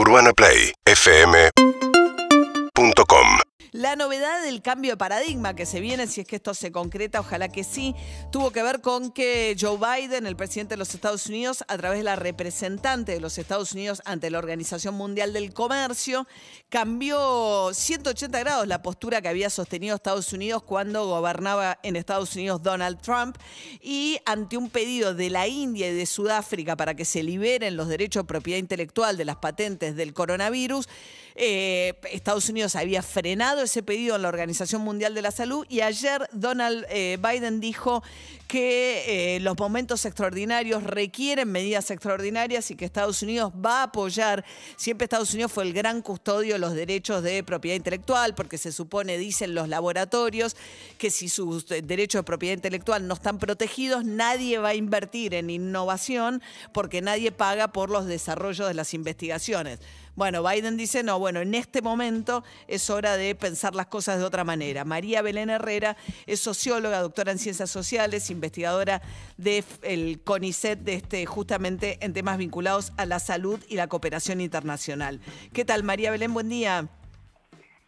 UrbanaPlayFM.com La novedad del cambio de paradigma que se viene, si es que esto se concreta, ojalá que sí, tuvo que ver con que Joe Biden, el presidente de los Estados Unidos, a través de la representante de los Estados Unidos ante la Organización Mundial del Comercio, cambió 180 grados la postura que había sostenido Estados Unidos cuando gobernaba en Estados Unidos Donald Trump y ante un pedido de la India y de Sudáfrica para que se liberen los derechos de propiedad intelectual de las patentes del coronavirus, eh, Estados Unidos había frenado ese pedido en la Organización Mundial de la Salud y ayer Donald eh, Biden dijo que eh, los momentos extraordinarios requieren medidas extraordinarias y que Estados Unidos va a apoyar, siempre Estados Unidos fue el gran custodio de los derechos de propiedad intelectual, porque se supone, dicen los laboratorios, que si sus derechos de propiedad intelectual no están protegidos, nadie va a invertir en innovación porque nadie paga por los desarrollos de las investigaciones. Bueno, Biden dice, no, bueno, en este momento es hora de pensar las cosas de otra manera. María Belén Herrera es socióloga, doctora en ciencias sociales, investigadora del CONICET, de este, justamente en temas vinculados a la salud y la cooperación internacional. ¿Qué tal, María Belén? Buen día.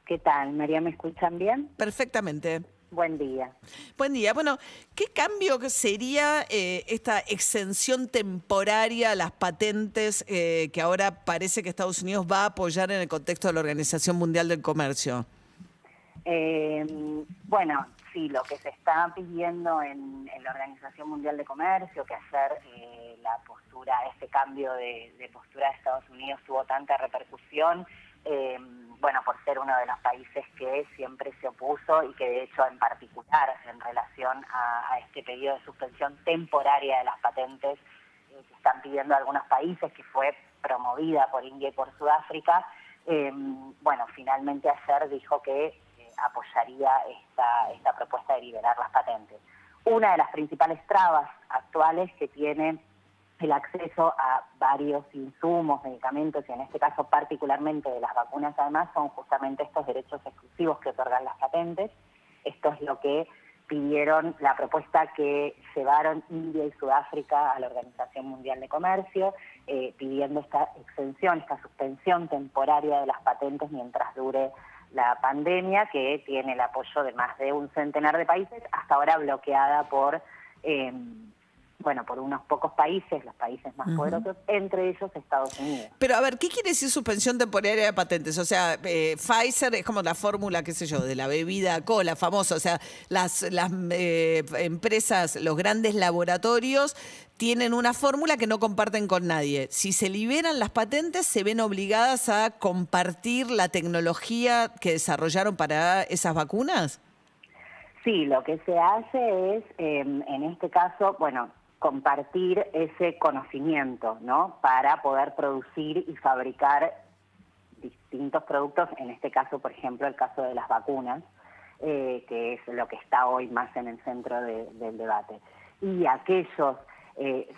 ¿Qué tal, María? ¿Me escuchan bien? Perfectamente. Buen día. Buen día. Bueno, ¿qué cambio sería eh, esta exención temporaria a las patentes eh, que ahora parece que Estados Unidos va a apoyar en el contexto de la Organización Mundial del Comercio? Eh, bueno, sí, lo que se está pidiendo en, la Organización Mundial de Comercio, que hacer la postura, este cambio de, de, postura de Estados Unidos tuvo tanta repercusión, bueno, por ser uno de los países que siempre se opuso y que de hecho en particular en relación a, este pedido de suspensión temporaria de las patentes eh, que están pidiendo algunos países, que fue promovida por India y por Sudáfrica, em, bueno, finalmente ayer dijo que eh, apoyaría esta propuesta de liberar las patentes. Una de las principales trabas actuales que tiene el acceso a varios insumos, medicamentos y en este caso particularmente de las vacunas además son justamente estos derechos exclusivos que otorgan las patentes. Esto es lo que pidieron la propuesta que llevaron India y Sudáfrica a la Organización Mundial de Comercio, eh, pidiendo esta extensión, esta suspensión temporaria de las patentes mientras dure la pandemia, que tiene el apoyo de más de un centenar de países, hasta ahora bloqueada por... Eh, bueno, por unos pocos países, los países más poderosos, entre ellos Estados Unidos. Pero a ver, ¿qué quiere decir suspensión temporaria de patentes? O sea, eh, Pfizer es como la fórmula, qué sé yo, de la bebida cola famosa. O sea, las, las eh, empresas, los grandes laboratorios tienen una fórmula que no comparten con nadie. Si se liberan las patentes, se ven obligadas a compartir la tecnología que desarrollaron para esas vacunas. Sí, lo que se hace es, em, en este caso, bueno, compartir ese conocimiento, ¿no? Para poder producir y fabricar distintos productos, en este caso, por ejemplo, el caso de las vacunas, eh, que es lo que está hoy más en el centro del debate. Y aquellos, eh,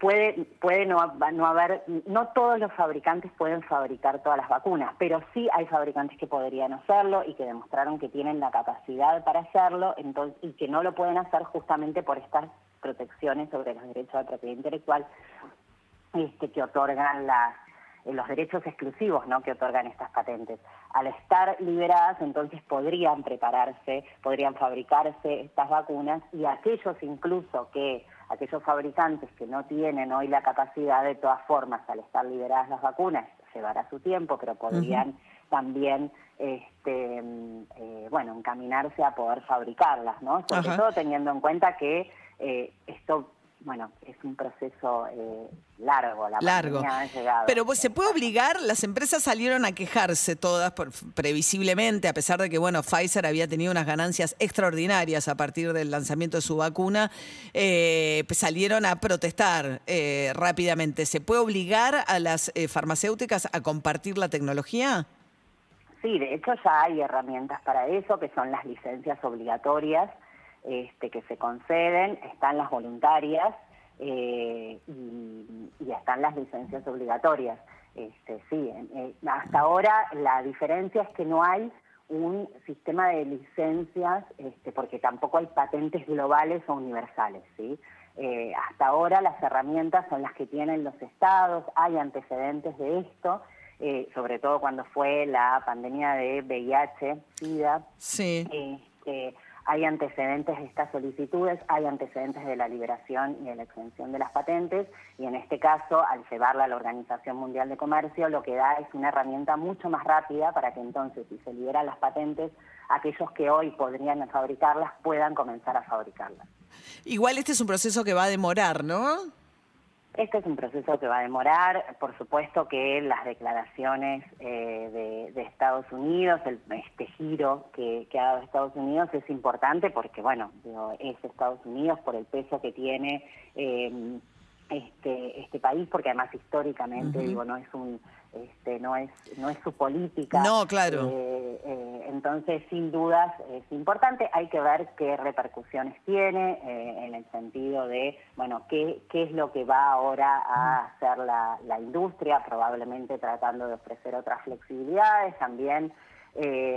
puede, puede no, no haber, no todos los fabricantes pueden fabricar todas las vacunas, pero sí hay fabricantes que podrían hacerlo y que demostraron que tienen la capacidad para hacerlo entonces, y que no lo pueden hacer justamente por estas protecciones sobre los derechos de propiedad intelectual este, que otorgan las, eh, los derechos exclusivos ¿no? que otorgan estas patentes. Al estar liberadas, entonces podrían prepararse, podrían fabricarse estas vacunas y aquellos incluso que, aquellos fabricantes que no tienen hoy la capacidad, de todas formas, al estar liberadas las vacunas, llevará su tiempo, pero podrían también este, mm, eh, bueno, encaminarse a poder fabricarlas, ¿no? Sobre todo teniendo en cuenta que eh, esto bueno, es un proceso eh, largo, la largo. Ha llegado. Pero pues, se puede obligar, las empresas salieron a quejarse todas por, previsiblemente, a pesar de que bueno, Pfizer había tenido unas ganancias extraordinarias a partir del lanzamiento de su vacuna, eh, pues, salieron a protestar rápidamente. ¿Se puede obligar a las farmacéuticas a compartir la tecnología? Sí, de hecho ya hay herramientas para eso, que son las licencias obligatorias este, que se conceden, están las voluntarias eh, y, están las licencias obligatorias. Este, sí, eh, hasta ahora la diferencia es que no hay un sistema de licencias, este, porque tampoco hay patentes globales o universales, ¿sí? eh, hasta ahora las herramientas son las que tienen los estados, hay antecedentes de esto, eh, sobre todo cuando fue la pandemia de VIH, SIDA. Sí. Este, hay antecedentes de estas solicitudes, hay antecedentes de la liberación y de la extensión de las patentes y en este caso, al llevarla a la Organización Mundial de Comercio, lo que da es una herramienta mucho más rápida para que entonces, si se liberan las patentes, aquellos que hoy podrían fabricarlas puedan comenzar a fabricarlas. Igual este es un proceso que va a demorar, ¿no? Este es un proceso que va a demorar, por supuesto que las declaraciones eh, de, Estados Unidos, el, este giro que, ha dado Estados Unidos es importante porque, bueno, es Estados Unidos por el peso que tiene eh, este, este país, porque además históricamente, digo, no es un este, no es no es su política. No, claro. Eh, eh, entonces, sin dudas, es importante. Hay que ver qué repercusiones tiene eh, en el sentido de, bueno, qué, qué es lo que va ahora a hacer la, la industria, probablemente tratando de ofrecer otras flexibilidades. También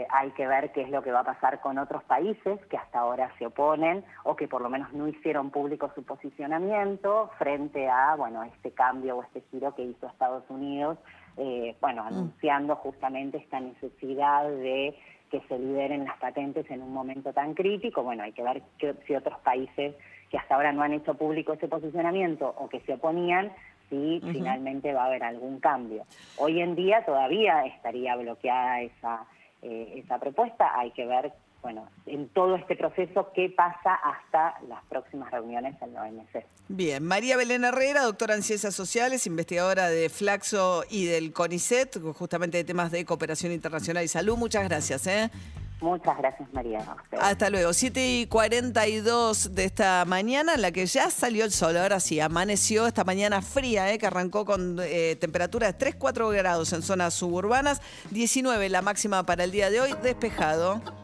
hay que ver qué es lo que va a pasar con otros países que hasta ahora se oponen o que por lo menos no hicieron público su posicionamiento frente a, bueno, este cambio o este giro que hizo Estados Unidos eh, bueno, mm. anunciando justamente esta necesidad de que se liberen las patentes en un momento tan crítico. Bueno, hay que ver si otros países que hasta ahora no han hecho público ese posicionamiento o que se oponían, si finalmente va a haber algún cambio. Hoy en día todavía estaría bloqueada esa, eh, esa propuesta, hay que ver bueno, en todo este proceso, qué pasa hasta las próximas reuniones en la OMC. Bien, María Belén Herrera, doctora en Ciencias Sociales, investigadora de Flaxo y del CONICET, justamente de temas de cooperación internacional y salud. Muchas gracias. ¿eh? Muchas gracias, María. Hasta luego. 7 y 42 de esta mañana, en la que ya salió el sol. Ahora sí, amaneció esta mañana fría, ¿eh? que arrancó con eh, temperatura de 3-4 grados en zonas suburbanas, 19 la máxima para el día de hoy, despejado.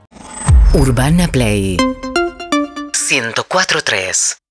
Urbana Play. 104.3